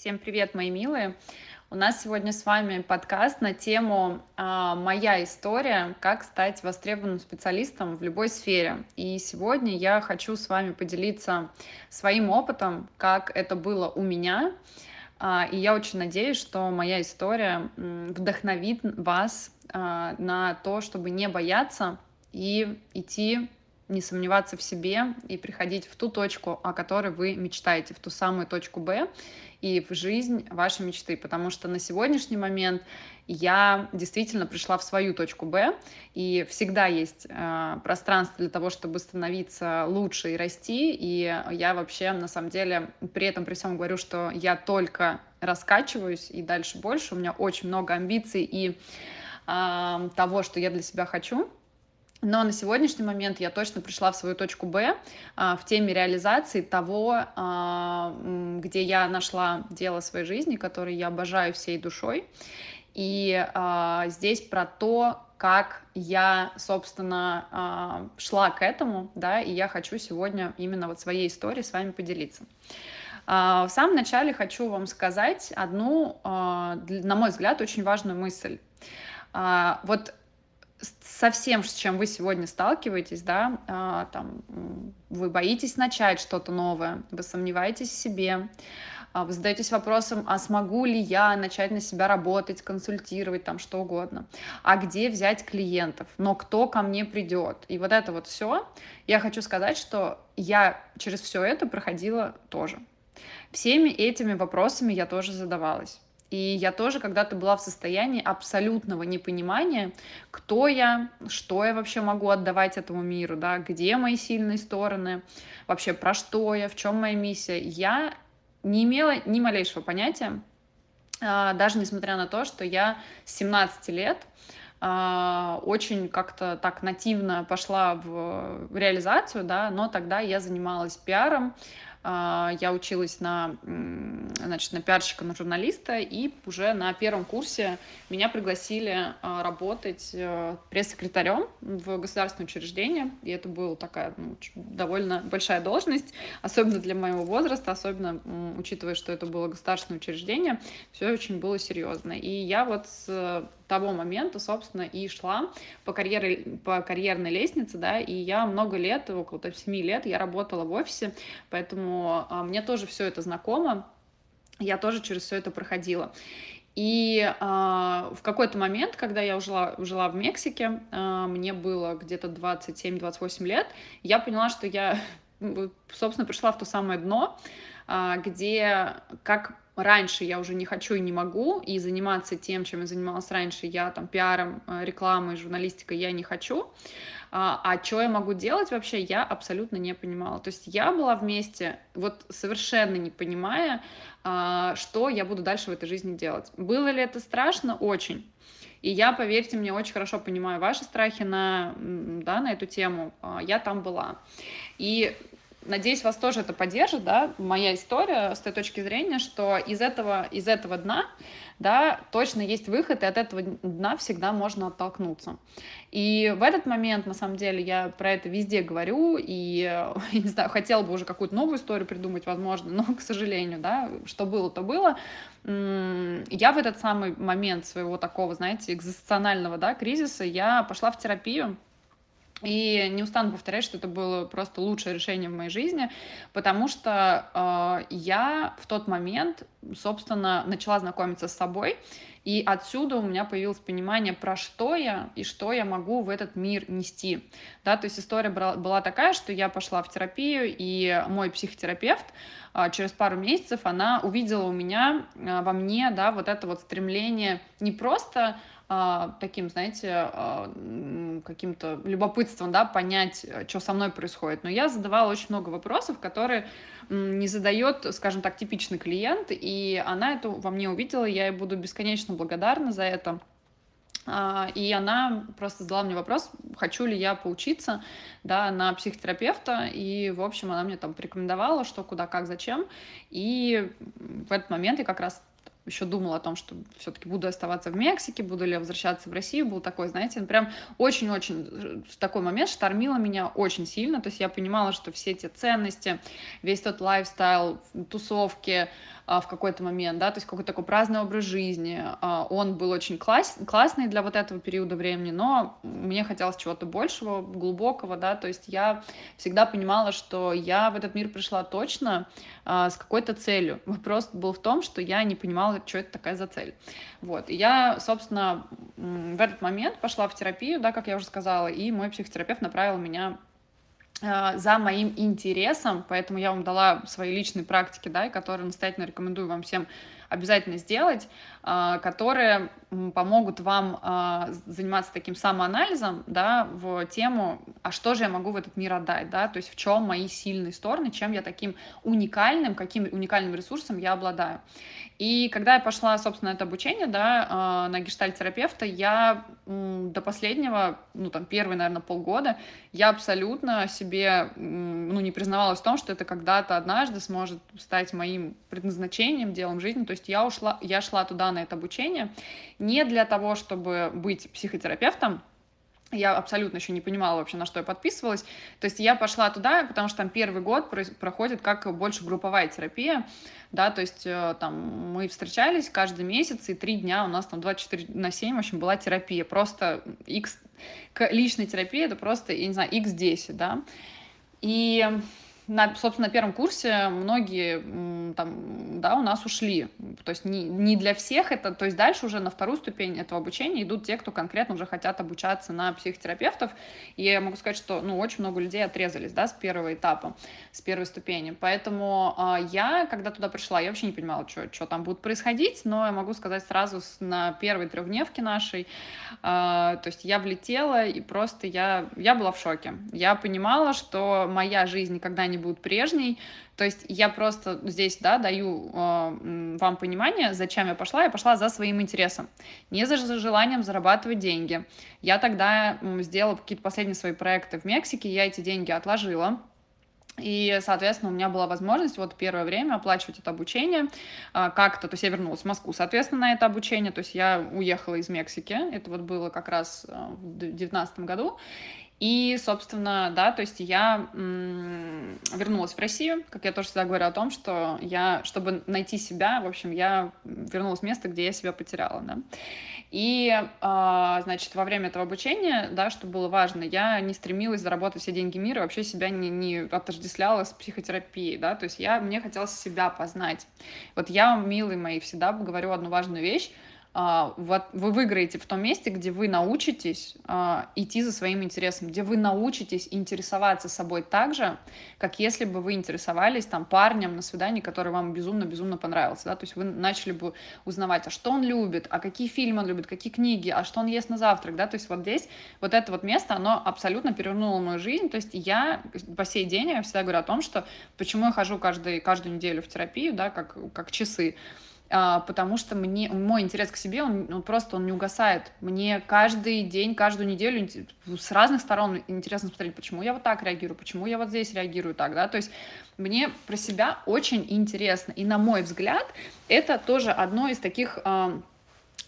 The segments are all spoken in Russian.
Всем привет, мои милые! У нас сегодня с вами подкаст на тему а, «Моя история. Как стать востребованным специалистом в любой сфере». И сегодня я хочу с вами поделиться своим опытом, как это было у меня. А, и я очень надеюсь, что моя история вдохновит вас а, на то, чтобы не бояться и идти не сомневаться в себе и приходить в ту точку, о которой вы мечтаете, в ту самую точку Б и в жизнь вашей мечты, потому что на сегодняшний момент я действительно пришла в свою точку Б, и всегда есть э, пространство для того, чтобы становиться лучше и расти, и я вообще на самом деле при этом при всем говорю, что я только раскачиваюсь и дальше больше, у меня очень много амбиций и э, того, что я для себя хочу, но на сегодняшний момент я точно пришла в свою точку Б а, в теме реализации того, а, где я нашла дело своей жизни, которое я обожаю всей душой. И а, здесь про то, как я, собственно, шла к этому, да, и я хочу сегодня именно вот своей историей с вами поделиться. В самом начале хочу вам сказать одну, на мой взгляд, очень важную мысль. Вот со всем, с чем вы сегодня сталкиваетесь, да, а, там, вы боитесь начать что-то новое, вы сомневаетесь в себе, а, вы задаетесь вопросом, а смогу ли я начать на себя работать, консультировать, там, что угодно, а где взять клиентов, но кто ко мне придет, и вот это вот все, я хочу сказать, что я через все это проходила тоже. Всеми этими вопросами я тоже задавалась. И я тоже когда-то была в состоянии абсолютного непонимания, кто я, что я вообще могу отдавать этому миру, да, где мои сильные стороны, вообще про что я, в чем моя миссия. Я не имела ни малейшего понятия, а, даже несмотря на то, что я с 17 лет а, очень как-то так нативно пошла в реализацию, да, но тогда я занималась пиаром, я училась на, значит, на пиарщика, на журналиста, и уже на первом курсе меня пригласили а, работать э, пресс-секретарем в государственное учреждение, и это была такая ну, довольно большая должность, особенно для моего возраста, особенно учитывая, что это было государственное учреждение, все очень было серьезно. И я вот с того момента, собственно, и шла по, карьере, по карьерной лестнице, да, и я много лет, около там, 7 лет, я работала в офисе, поэтому а, мне тоже все это знакомо, я тоже через все это проходила. И э, в какой-то момент, когда я жила, жила в Мексике, э, мне было где-то 27-28 лет, я поняла, что я, собственно, пришла в то самое дно, э, где как раньше я уже не хочу и не могу, и заниматься тем, чем я занималась раньше, я там пиаром, э, рекламой, журналистикой я не хочу. А, а что я могу делать вообще, я абсолютно не понимала. То есть я была вместе, вот совершенно не понимая, а, что я буду дальше в этой жизни делать. Было ли это страшно? Очень. И я, поверьте мне, очень хорошо понимаю ваши страхи на, да, на эту тему. А, я там была. И Надеюсь, вас тоже это поддержит, да, моя история с той точки зрения, что из этого, из этого дна, да, точно есть выход, и от этого дна всегда можно оттолкнуться. И в этот момент, на самом деле, я про это везде говорю, и, не знаю, хотела бы уже какую-то новую историю придумать, возможно, но, к сожалению, да, что было, то было. Я в этот самый момент своего такого, знаете, экзистенциального, да, кризиса, я пошла в терапию, и не устану повторять, что это было просто лучшее решение в моей жизни, потому что э, я в тот момент, собственно, начала знакомиться с собой, и отсюда у меня появилось понимание, про что я и что я могу в этот мир нести. Да, то есть история была такая, что я пошла в терапию, и мой психотерапевт э, через пару месяцев, она увидела у меня, э, во мне, да, вот это вот стремление не просто таким, знаете, а, каким-то любопытством, да, понять, что со мной происходит. Но я задавала очень много вопросов, которые не задает, скажем так, типичный клиент, и она это во мне увидела, я ей буду бесконечно благодарна за это. А, и она просто задала мне вопрос, хочу ли я поучиться да, на психотерапевта. И, в общем, она мне там порекомендовала, что, куда, как, зачем. И в этот момент я как раз еще думала о том, что все-таки буду оставаться в Мексике, буду ли возвращаться в Россию, был такой, знаете, прям очень-очень э, такой момент штормило меня очень сильно, то есть я понимала, что все эти ценности, весь тот лайфстайл, тусовки, в какой-то момент, да, то есть какой-то такой праздный образ жизни. А, он был очень класс, классный для вот этого периода времени, но мне хотелось чего-то большего, глубокого, да, то есть я всегда понимала, что я в этот мир пришла точно а, с какой-то целью. Вопрос был в том, что я не понимала, что это такая за цель. Вот, и я, собственно, в этот момент пошла в терапию, да, как я уже сказала, и мой психотерапевт направил меня а, за моим интересом, поэтому я вам дала свои личные практики, да, которые настоятельно рекомендую вам всем обязательно сделать, которые помогут вам а, заниматься таким самоанализом, да, в тему, а что же я могу в этот мир отдать, да, то есть в чем мои сильные стороны, чем я таким уникальным, каким уникальным ресурсом я обладаю. И когда я пошла, собственно, это обучение, да, а, на гештальт-терапевта, я до последнего, ну, там, первые, наверное, полгода, я абсолютно себе, ну, не признавалась в том, что это когда-то однажды сможет стать моим предназначением, делом жизни. То есть я ушла, я шла туда это обучение. Не для того, чтобы быть психотерапевтом, я абсолютно еще не понимала вообще, на что я подписывалась. То есть я пошла туда, потому что там первый год проходит как больше групповая терапия, да, то есть э, там мы встречались каждый месяц, и три дня у нас там 24 на 7, в общем, была терапия, просто x, личная терапия, это просто, я не знаю, x10, да, и на, собственно, на первом курсе многие там, да, у нас ушли. То есть не, не для всех это, то есть дальше уже на вторую ступень этого обучения идут те, кто конкретно уже хотят обучаться на психотерапевтов. И я могу сказать, что, ну, очень много людей отрезались, да, с первого этапа, с первой ступени. Поэтому э, я, когда туда пришла, я вообще не понимала, что, там будет происходить, но я могу сказать сразу с, на первой трехдневке нашей, э, то есть я влетела, и просто я, я была в шоке. Я понимала, что моя жизнь никогда не будет прежней. То есть я просто здесь, да, даю э, вам понимание, зачем я пошла. Я пошла за своим интересом, не за желанием зарабатывать деньги. Я тогда сделала какие-то последние свои проекты в Мексике, я эти деньги отложила. И, соответственно, у меня была возможность вот первое время оплачивать это обучение а, как-то. То есть я вернулась в Москву, соответственно, на это обучение. То есть я уехала из Мексики. Это вот было как раз а, в 2019 году. И, собственно, да, то есть я м- вернулась в Россию, как я тоже всегда говорю о том, что я, чтобы найти себя, в общем, я вернулась в место, где я себя потеряла, да. И, э, значит, во время этого обучения, да, что было важно, я не стремилась заработать все деньги мира, вообще себя не, не отождествляла с психотерапией, да, то есть я, мне хотелось себя познать. Вот я, милые мои, всегда говорю одну важную вещь, а, вот вы выиграете в том месте, где вы научитесь а, идти за своим интересом, где вы научитесь интересоваться собой так же, как если бы вы интересовались там парнем на свидании, который вам безумно-безумно понравился, да, то есть вы начали бы узнавать, а что он любит, а какие фильмы он любит, какие книги, а что он ест на завтрак, да, то есть вот здесь вот это вот место, оно абсолютно перевернуло мою жизнь, то есть я по сей день, я всегда говорю о том, что почему я хожу каждый, каждую неделю в терапию, да, как, как часы, а, потому что мне мой интерес к себе, он, он просто он не угасает. Мне каждый день, каждую неделю с разных сторон интересно смотреть, почему я вот так реагирую, почему я вот здесь реагирую так, да, то есть мне про себя очень интересно, и на мой взгляд, это тоже одно из таких э,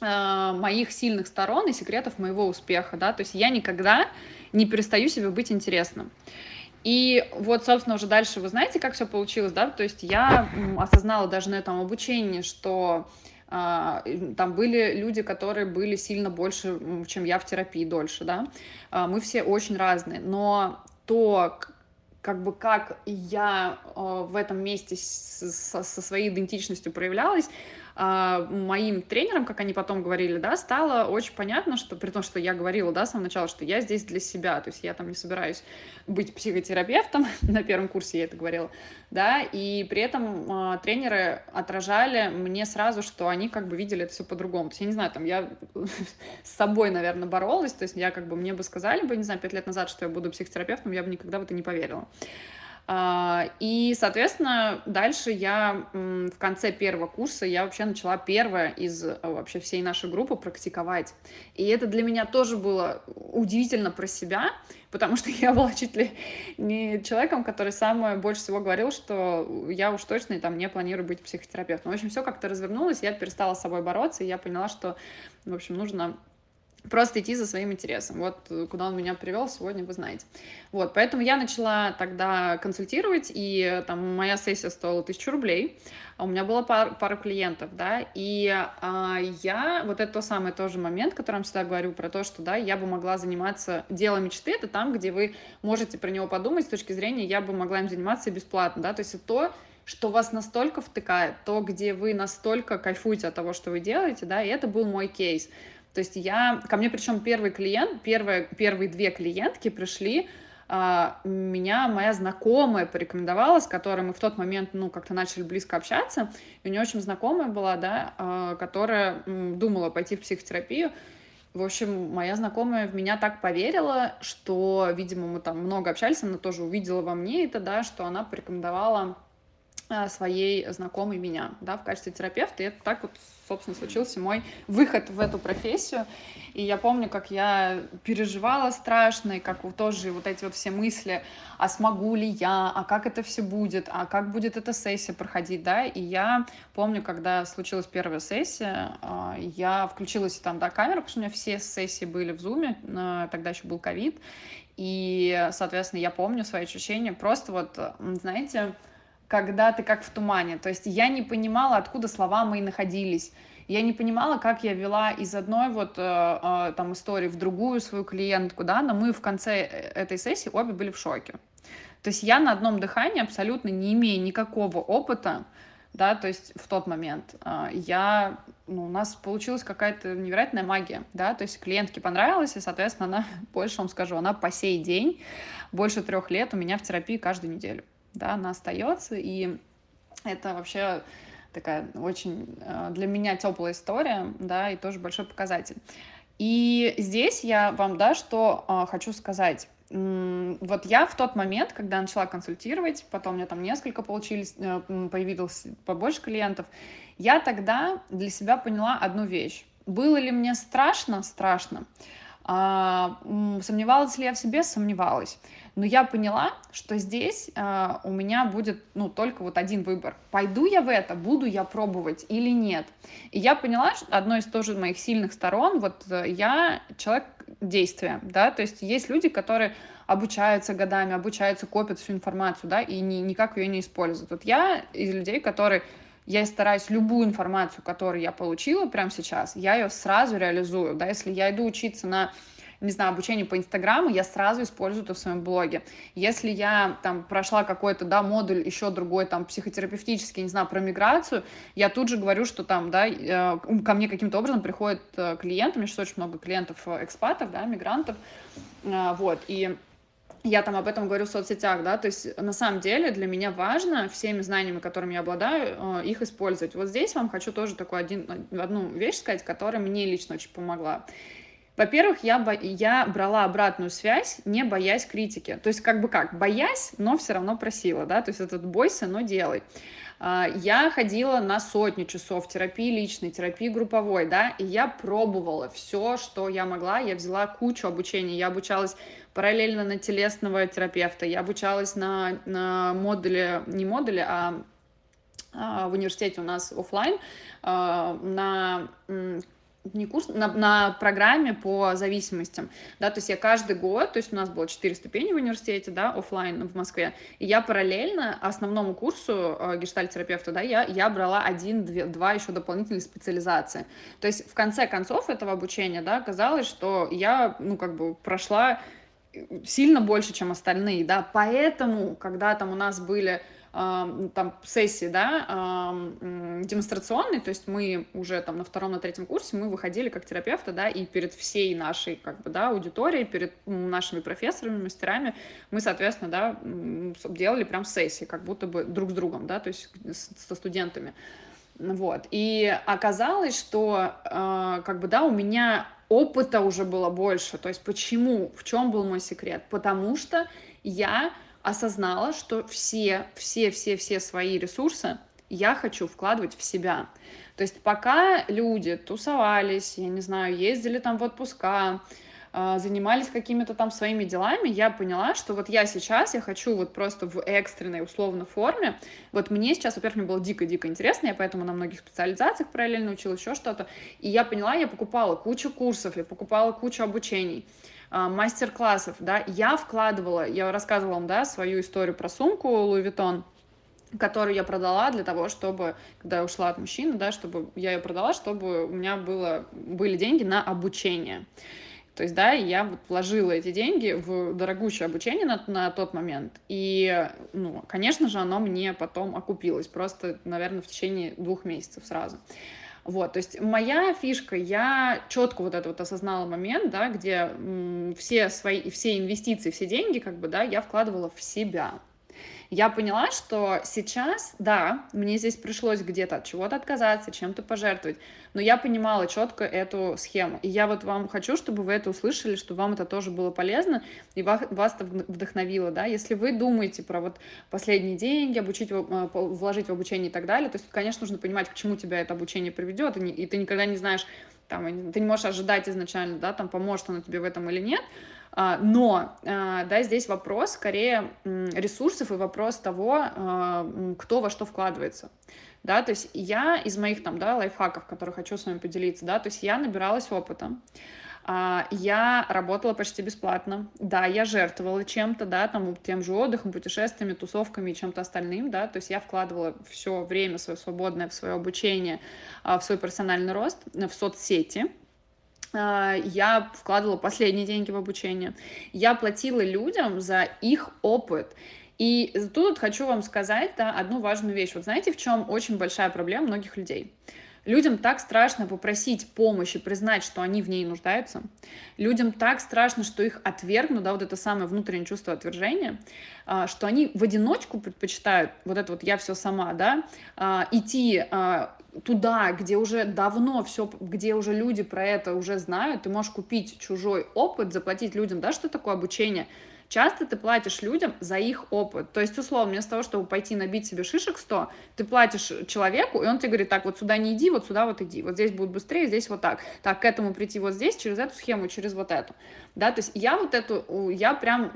э, моих сильных сторон и секретов моего успеха, да, то есть я никогда не перестаю себе быть интересным. И вот, собственно, уже дальше вы знаете, как все получилось, да? То есть я осознала даже на этом обучении, что а, там были люди, которые были сильно больше, чем я в терапии дольше, да. А, мы все очень разные, но то, как бы как я а, в этом месте со, своей идентичностью проявлялась, моим тренерам, как они потом говорили, да, стало очень понятно, что при том, что я говорила, да, с самого начала, что я здесь для себя, то есть я там не собираюсь быть психотерапевтом, на первом курсе я это говорила, да, и при этом э, тренеры отражали мне сразу, что они как бы видели это все по-другому, то есть я не знаю, там я с собой, наверное, боролась, то есть я как бы, мне бы сказали бы, не знаю, пять лет назад, что я буду психотерапевтом, я бы никогда в это не поверила. А, и, соответственно, дальше я в конце первого курса я вообще начала первое из э, вообще всей нашей группы практиковать. И это для меня тоже было удивительно про себя, потому что я была чуть ли не человеком, который самое больше всего говорил, что я уж точно там не планирую быть психотерапевтом. В общем, все как-то развернулось, я перестала с собой бороться, и я поняла, что, в общем, нужно просто идти за своим интересом. Вот э, куда он меня привел, сегодня вы знаете. Вот, поэтому я начала тогда консультировать, и э, там моя сессия стоила тысячу рублей, а у меня было пар, пару клиентов, да, и а, я, вот это тот самый тоже момент, который я всегда говорю про то, что, да, я бы могла заниматься делом мечты, это там, где вы можете про него подумать с точки зрения, я бы могла им заниматься бесплатно, да, то есть это то, что вас настолько втыкает, то, где вы настолько кайфуете от того, что вы делаете, да, и это был мой кейс. То есть я, ко мне причем первый клиент, первые, первые две клиентки пришли, а, меня моя знакомая порекомендовала, с которой мы в тот момент, ну, как-то начали близко общаться, и у нее очень знакомая была, да, а, которая думала пойти в психотерапию, в общем, моя знакомая в меня так поверила, что, видимо, мы там много общались, она тоже увидела во мне это, да, что она порекомендовала своей знакомой меня, да, в качестве терапевта, и это так вот, собственно, случился мой выход в эту профессию, и я помню, как я переживала страшно, и как тоже вот эти вот все мысли, а смогу ли я, а как это все будет, а как будет эта сессия проходить, да, и я помню, когда случилась первая сессия, а, я включилась там, да, камеру, потому что у меня все сессии были в зуме, тогда еще был ковид, и, соответственно, я помню свои ощущения, просто вот, знаете, когда ты как в тумане. То есть я не понимала, откуда слова мои находились. Я не понимала, как я вела из одной вот э, э, там истории в другую свою клиентку, да, но мы в конце э, этой сессии обе были в шоке. То есть я на одном дыхании абсолютно не имея никакого опыта, да, то есть в тот момент э, я, ну, у нас получилась какая-то невероятная магия, да, то есть клиентке понравилось, и, соответственно, она, больше вам скажу, она по сей день, больше трех лет у меня в терапии каждую неделю да, она остается, и это вообще такая очень э, для меня теплая история, да, и тоже большой показатель. И здесь я вам, да, что э, хочу сказать. Вот я в тот момент, когда начала консультировать, потом у меня там несколько получились, э, появилось побольше клиентов, я тогда для себя поняла одну вещь. Было ли мне страшно? Страшно. А, сомневалась ли я в себе? Сомневалась. Но я поняла, что здесь а, у меня будет ну, только вот один выбор. Пойду я в это, буду я пробовать или нет. И я поняла, что одной из тоже моих сильных сторон, вот э, я человек действия, да, то есть есть люди, которые обучаются годами, обучаются, копят всю информацию, да, и ни, никак ее не используют. Вот я из людей, которые я стараюсь любую информацию, которую я получила прямо сейчас, я ее сразу реализую, да, если я иду учиться на не знаю, обучение по Инстаграму, я сразу использую это в своем блоге. Если я там прошла какой-то, да, модуль еще другой, там, психотерапевтический, не знаю, про миграцию, я тут же говорю, что там, да, э, ко мне каким-то образом приходят э, клиенты, у меня сейчас очень много клиентов-экспатов, да, мигрантов, э, вот, и я там об этом говорю в соцсетях, да, то есть на самом деле для меня важно всеми знаниями, которыми я обладаю, э, их использовать. Вот здесь вам хочу тоже такую один, одну вещь сказать, которая мне лично очень помогла. Во-первых, я, бо... я брала обратную связь, не боясь критики. То есть как бы как, боясь, но все равно просила, да, то есть этот бойся, но делай. А, я ходила на сотню часов терапии личной, терапии групповой, да, и я пробовала все, что я могла, я взяла кучу обучения, я обучалась параллельно на телесного терапевта, я обучалась на, на модуле, не модуле, а, а в университете у нас офлайн а, на не курс, на, на программе по зависимостям, да, то есть я каждый год, то есть у нас было 4 ступени в университете, да, офлайн в Москве, и я параллельно основному курсу э, гештальтерапевта, да, я, я брала один, две, два еще дополнительные специализации. То есть в конце концов этого обучения, да, оказалось, что я, ну, как бы прошла сильно больше, чем остальные, да, поэтому, когда там у нас были там сессии, да, демонстрационные, то есть мы уже там на втором, на третьем курсе мы выходили как терапевты, да, и перед всей нашей, как бы, да, аудиторией, перед нашими профессорами, мастерами мы, соответственно, да, делали прям сессии, как будто бы друг с другом, да, то есть со студентами. Вот. И оказалось, что э, как бы, да, у меня опыта уже было больше. То есть почему? В чем был мой секрет? Потому что я осознала, что все, все, все, все свои ресурсы я хочу вкладывать в себя. То есть пока люди тусовались, я не знаю, ездили там в отпуска, а, занимались какими-то там своими делами, я поняла, что вот я сейчас, я хочу вот просто в экстренной условно форме, вот мне сейчас, во-первых, мне было дико-дико интересно, я поэтому на многих специализациях параллельно училась, еще что-то, и я поняла, я покупала кучу курсов, я покупала кучу обучений, мастер-классов, да, я вкладывала, я рассказывала вам, да, свою историю про сумку Louis Vuitton, которую я продала для того, чтобы, когда я ушла от мужчины, да, чтобы я ее продала, чтобы у меня было, были деньги на обучение. То есть, да, я вот вложила эти деньги в дорогущее обучение на, на тот момент. И, ну, конечно же, оно мне потом окупилось. Просто, наверное, в течение двух месяцев сразу. Вот, то есть моя фишка, я четко вот это вот осознала момент, да, где м, все свои, все инвестиции, все деньги, как бы, да, я вкладывала в себя я поняла, что сейчас, да, мне здесь пришлось где-то от чего-то отказаться, чем-то пожертвовать, но я понимала четко эту схему. И я вот вам хочу, чтобы вы это услышали, чтобы вам это тоже было полезно и вас, вас это вдохновило, да. Если вы думаете про вот последние деньги, обучить, э, вложить в обучение и так далее, то есть, конечно, нужно понимать, к чему тебя это обучение приведет, и, ты никогда не знаешь, там, ты не можешь ожидать изначально, да, там, поможет оно тебе в этом или нет, а, но, а, да, здесь вопрос скорее ресурсов и вопрос того, а, кто во что вкладывается. Да, то есть я из моих там, да, лайфхаков, которые хочу с вами поделиться, да, то есть я набиралась опыта, я работала почти бесплатно, да, я жертвовала чем-то, да, там, тем же отдыхом, путешествиями, тусовками и чем-то остальным, да, то есть я вкладывала все время свое свободное в свое обучение, в свой персональный рост, в соцсети, а, я вкладывала последние деньги в обучение. Я платила людям за их опыт. И тут хочу вам сказать да, одну важную вещь. Вот знаете, в чем очень большая проблема многих людей? Людям так страшно попросить помощи, признать, что они в ней нуждаются. Людям так страшно, что их отвергнут, да, вот это самое внутреннее чувство отвержения, а, что они в одиночку предпочитают, вот это вот я все сама, да, а, идти туда, где уже давно все, где уже люди про это уже знают, ты можешь купить чужой опыт, заплатить людям, да, что такое обучение. Часто ты платишь людям за их опыт. То есть, условно, вместо того, чтобы пойти набить себе шишек 100, ты платишь человеку, и он тебе говорит, так, вот сюда не иди, вот сюда вот иди. Вот здесь будет быстрее, здесь вот так. Так, к этому прийти вот здесь, через эту схему, через вот эту. Да, то есть я вот эту, я прям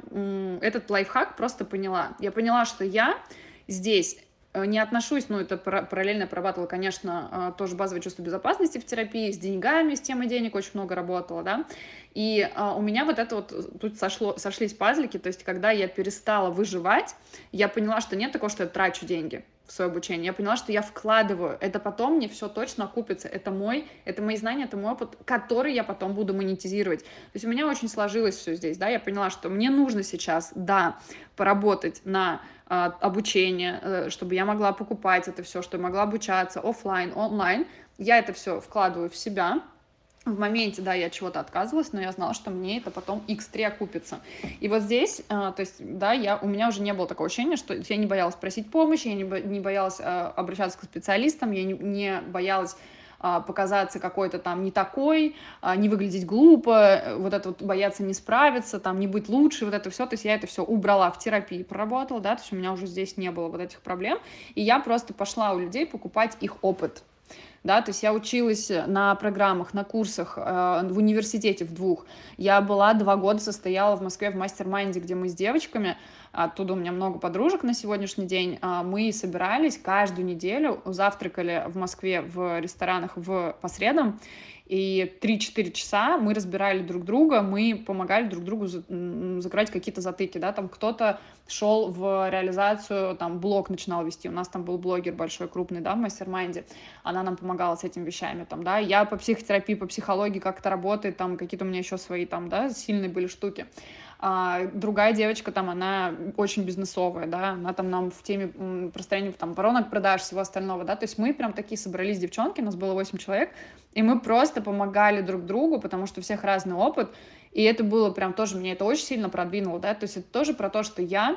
этот лайфхак просто поняла. Я поняла, что я здесь не отношусь, ну, это параллельно прорабатывала, конечно, а, тоже базовое чувство безопасности в терапии, с деньгами, с темой денег очень много работала, да, и а, у меня вот это вот, тут сошло, сошлись пазлики, то есть когда я перестала выживать, я поняла, что нет такого, что я трачу деньги, в свое обучение. Я поняла, что я вкладываю. Это потом мне все точно окупится. Это мой, это мои знания, это мой опыт, который я потом буду монетизировать. То есть у меня очень сложилось все здесь, да. Я поняла, что мне нужно сейчас, да, поработать на а, обучение, э, чтобы я могла покупать это все, чтобы я могла обучаться офлайн, онлайн. Я это все вкладываю в себя, в моменте, да, я чего-то отказывалась, но я знала, что мне это потом x3 окупится. И вот здесь, а, то есть, да, я, у меня уже не было такого ощущения, что я не боялась просить помощи, я не, не боялась а, обращаться к специалистам, я не, не боялась а, показаться какой-то там не такой, не выглядеть глупо, вот это вот бояться не справиться, там не быть лучше, вот это все, то есть я это все убрала в терапии, проработала, да, то есть у меня уже здесь не было вот этих проблем, и я просто пошла у людей покупать их опыт, да, то есть я училась на программах, на курсах э, в университете в двух. Я была два года, состояла в Москве в mastermind е, где мы с девочками, оттуда у меня много подружек на сегодняшний день, э, мы собирались каждую неделю, завтракали в Москве в ресторанах в, по средам, и 3-4 часа мы разбирали друг друга, мы помогали друг другу закрывать какие-то затыки, да, там кто-то шел в реализацию, там, блог начинал вести, у нас там был блогер большой, крупный, да, в mastermind е, она нам помогала с этими вещами, там, да, я по психотерапии, по психологии, как это работает, там, какие-то у меня еще свои, там, да, сильные были штуки, а другая девочка там, она очень бизнесовая, да, она там нам в теме построения там воронок продаж, всего остального, да, то есть мы прям такие собрались девчонки, нас было 8 человек, и мы просто помогали друг другу, потому что у всех разный опыт, и это было прям тоже, меня это очень сильно продвинуло, да, то есть это тоже про то, что я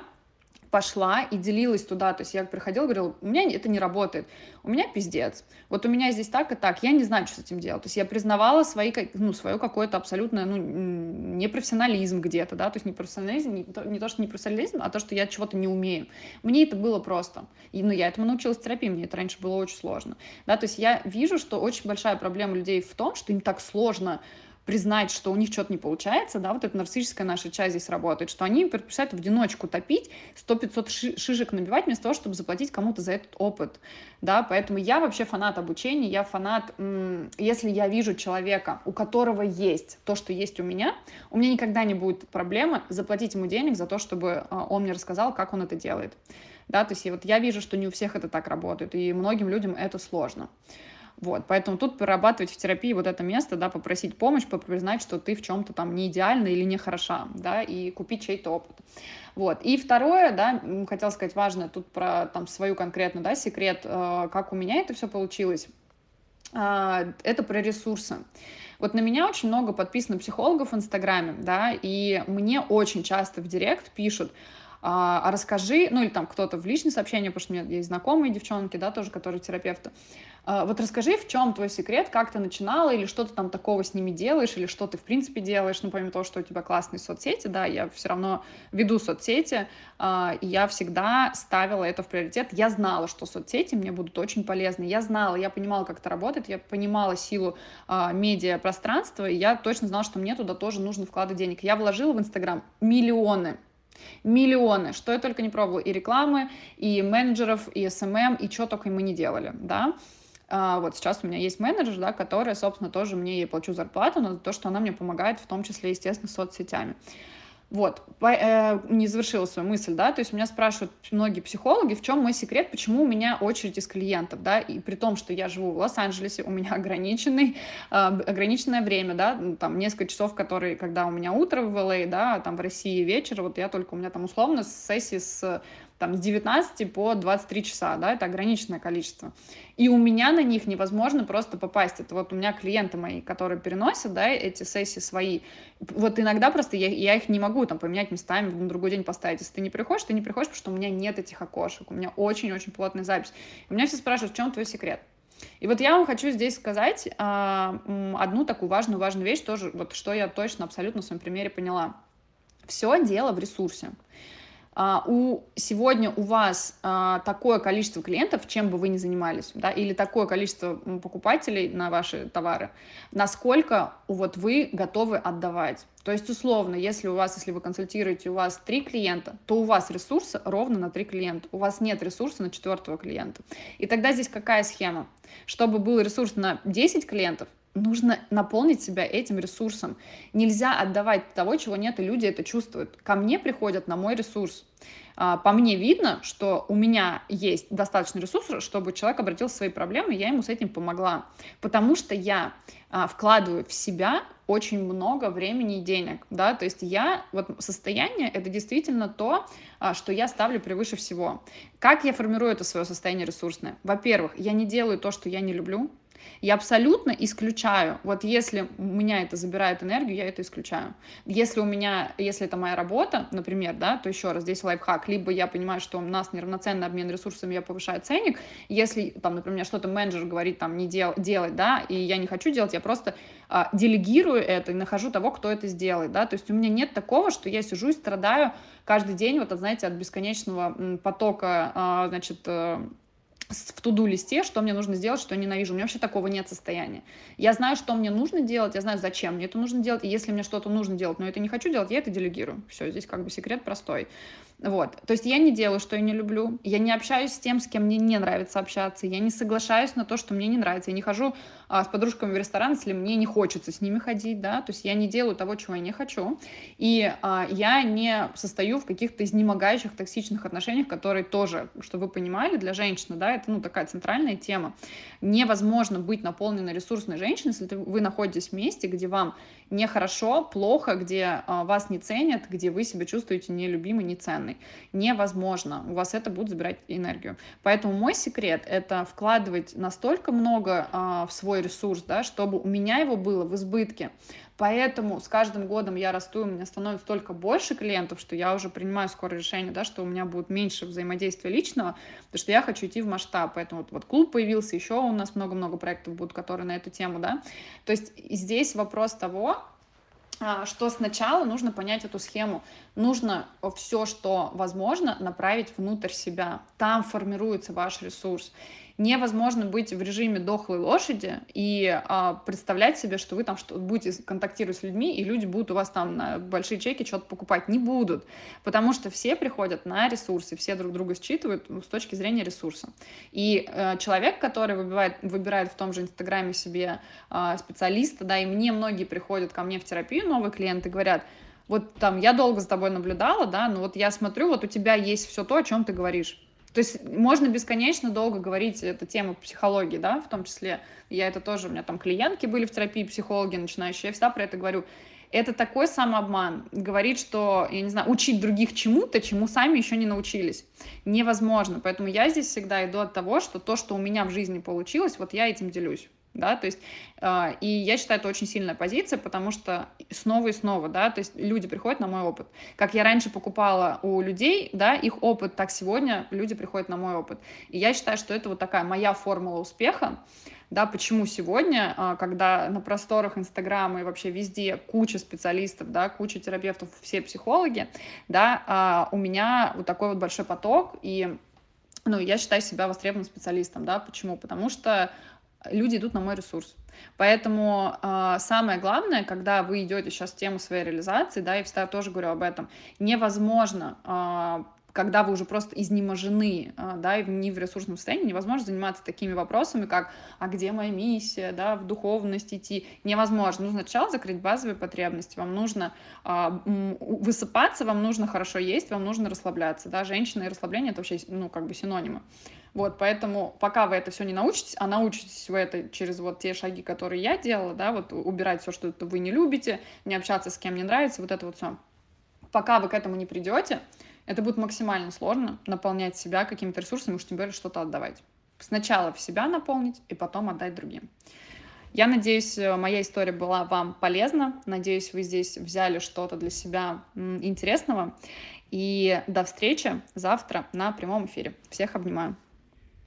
пошла и делилась туда, то есть я приходила, говорила, у меня это не работает, у меня пиздец, вот у меня здесь так и так, я не знаю, что с этим делать, то есть я признавала свои, ну, свое какое-то абсолютно, ну, непрофессионализм где-то, да, то есть не профессионализм, не то, не то, что не профессионализм, а то, что я чего-то не умею, мне это было просто, и, ну, я этому научилась в терапии, мне это раньше было очень сложно, да, то есть я вижу, что очень большая проблема людей в том, что им так сложно признать, что у них что-то не получается, да, вот эта нарциссическая наша часть здесь работает, что они предпочитают в одиночку топить, 100-500 шишек набивать вместо того, чтобы заплатить кому-то за этот опыт, да, поэтому я вообще фанат обучения, я фанат, если я вижу человека, у которого есть то, что есть у меня, у меня никогда не будет проблемы заплатить ему денег за то, чтобы а, он мне рассказал, как он это делает, да, то есть вот я вижу, что не у всех это так работает, и многим людям это сложно. Вот, поэтому тут прорабатывать в терапии вот это место, да, попросить помощь, признать, что ты в чем-то там не идеальна или не хороша, да, и купить чей-то опыт. Вот. И второе, да, хотела сказать важное тут про там свою конкретно, да, секрет, э, как у меня это все получилось, э, это про ресурсы. Вот на меня очень много подписано психологов в Инстаграме, да, и мне очень часто в директ пишут, а, а расскажи, ну или там кто-то в личные сообщения, потому что у меня есть знакомые девчонки, да, тоже, которые терапевты, а, вот расскажи, в чем твой секрет, как ты начинала, или что ты там такого с ними делаешь, или что ты в принципе делаешь, ну, помимо того, что у тебя классные соцсети, да, я все равно веду соцсети, а, и я всегда ставила это в приоритет. Я знала, что соцсети мне будут очень полезны, я знала, я понимала, как это работает, я понимала силу а, медиапространства, и я точно знала, что мне туда тоже нужно вкладывать денег. Я вложила в Инстаграм миллионы миллионы, что я только не пробовала, и рекламы, и менеджеров, и SMM, и что только мы не делали, да, а, вот сейчас у меня есть менеджер, да, которая, собственно, тоже мне ей плачу зарплату, но за то, что она мне помогает, в том числе, естественно, соцсетями. Вот, э, не завершила свою мысль, да, то есть меня спрашивают многие психологи, в чем мой секрет, почему у меня очередь из клиентов, да, и при том, что я живу в Лос-Анджелесе, у меня ограниченный, э, ограниченное время, да, там несколько часов, которые, когда у меня утро в LA, да, там в России вечер, вот я только, у меня там условно сессии с там с 19 по 23 часа, да, это ограниченное количество. И у меня на них невозможно просто попасть. Это вот у меня клиенты мои, которые переносят, да, эти сессии свои. Вот иногда просто я, я их не могу там поменять местами, на другой день поставить. Если ты не приходишь, ты не приходишь, потому что у меня нет этих окошек, у меня очень-очень плотная запись. У меня все спрашивают, в чем твой секрет? И вот я вам хочу здесь сказать а, одну такую важную-важную вещь, тоже, вот что я точно абсолютно в своем примере поняла. Все дело в ресурсе. А, у, сегодня у вас а, такое количество клиентов, чем бы вы ни занимались, да, или такое количество покупателей на ваши товары, насколько вот вы готовы отдавать. То есть, условно, если у вас, если вы консультируете, у вас три клиента, то у вас ресурса ровно на три клиента. У вас нет ресурса на четвертого клиента. И тогда здесь какая схема? Чтобы был ресурс на 10 клиентов, нужно наполнить себя этим ресурсом. Нельзя отдавать того, чего нет, и люди это чувствуют. Ко мне приходят на мой ресурс. А, по мне видно, что у меня есть достаточно ресурсов, чтобы человек обратился в свои проблемы, и я ему с этим помогла. Потому что я а, вкладываю в себя очень много времени и денег, да, то есть я, вот состояние, это действительно то, а, что я ставлю превыше всего. Как я формирую это свое состояние ресурсное? Во-первых, я не делаю то, что я не люблю, я абсолютно исключаю, вот если у меня это забирает энергию, я это исключаю. Если у меня, если это моя работа, например, да, то еще раз, здесь лайфхак, либо я понимаю, что у нас неравноценный обмен ресурсами, я повышаю ценник, если, там, например, что-то менеджер говорит, там, не дел, делать, да, и я не хочу делать, я просто а, делегирую это и нахожу того, кто это сделает, да, то есть у меня нет такого, что я сижу и страдаю каждый день, вот, знаете, от бесконечного потока, а, значит, э, в туду листе, что мне нужно сделать, что я ненавижу. У меня вообще такого нет состояния. Я знаю, что мне нужно делать, я знаю, зачем мне это нужно делать, и если мне что-то нужно делать, но я это не хочу делать, я это делегирую. Все, здесь как бы секрет простой. Вот. То есть я не делаю, что я не люблю, я не общаюсь с тем, с кем мне не нравится общаться, я не соглашаюсь на то, что мне не нравится, я не хожу а, с подружками в ресторан, если мне не хочется с ними ходить, да, то есть я не делаю того, чего я не хочу, и а, я не состою в каких-то изнемогающих токсичных отношениях, которые тоже, чтобы вы понимали, для женщины, да, это, ну, такая центральная тема. Невозможно быть наполненной ресурсной женщиной, если вы находитесь в месте, где вам нехорошо, плохо, где а, вас не ценят, где вы себя чувствуете нелюбимой, неценной. вселенной. Невозможно. У вас это будет забирать энергию. Поэтому мой секрет — это вкладывать настолько много а, в свой ресурс, да, чтобы у меня его было в избытке. Поэтому с каждым годом я расту, у меня становится только больше клиентов, что я уже принимаю скоро решение, да, что у меня будет меньше взаимодействия личного, потому что я хочу идти в масштаб. Поэтому вот, вот клуб появился, еще у нас много-много проектов будут, которые на эту тему, да. То есть здесь вопрос того, что сначала нужно понять эту схему. Нужно все, что возможно, направить внутрь себя. Там формируется ваш ресурс невозможно быть в режиме дохлой лошади и а, представлять себе, что вы там что будете контактировать с людьми, и люди будут у вас там на большие чеки что-то покупать. Не будут, потому что все приходят на ресурсы, все друг друга считывают с точки зрения ресурса. И э, человек, который выбирает, выбирает в том же Инстаграме себе э, специалиста, да, и мне многие приходят ко мне в терапию, новые клиенты, говорят, вот там я долго за тобой наблюдала, да, но вот я смотрю, вот у тебя есть все то, о чем ты говоришь то есть можно бесконечно долго говорить эту тему психологии, да, в том числе. Я это тоже, у меня там клиентки были в терапии, психологи начинающие, я всегда про это говорю. Это такой самообман. Говорит, что, я не знаю, учить других чему-то, чему сами еще не научились. Невозможно. Поэтому я здесь всегда иду от того, что то, что у меня в жизни получилось, вот я этим делюсь да, то есть, э, и я считаю, это очень сильная позиция, потому что снова и снова, да, то есть люди приходят на мой опыт. Как я раньше покупала у людей, да, их опыт, так сегодня люди приходят на мой опыт. И я считаю, что это вот такая моя формула успеха, да, почему сегодня, а, когда на просторах Инстаграма и вообще везде куча специалистов, да, куча терапевтов, все психологи, да, а, у меня вот такой вот большой поток, и ну, я считаю себя востребованным специалистом, да, почему? Потому что люди идут на мой ресурс. Поэтому э, самое главное, когда вы идете сейчас в тему своей реализации, да, я всегда тоже говорю об этом, невозможно э, когда вы уже просто изнеможены, а, да, и не в ресурсном состоянии, невозможно заниматься такими вопросами, как, а где моя миссия, да, в духовность идти, невозможно. Нужно сначала закрыть базовые потребности, вам нужно а, высыпаться, вам нужно хорошо есть, вам нужно расслабляться, да, женщина и расслабление — это вообще, ну, как бы синонимы. Вот, поэтому пока вы это все не научитесь, а научитесь вы это через вот те шаги, которые я делала, да, вот убирать все, что вы не любите, не общаться с кем не нравится, вот это вот все. Пока вы к этому не придете, это будет максимально сложно наполнять себя какими-то ресурсами, уж тем более что-то отдавать. Сначала в себя наполнить и потом отдать другим. Я надеюсь, э, моя история была вам полезна. Надеюсь, вы здесь взяли что-то для себя интересного. И до встречи завтра на прямом эфире. Всех обнимаю.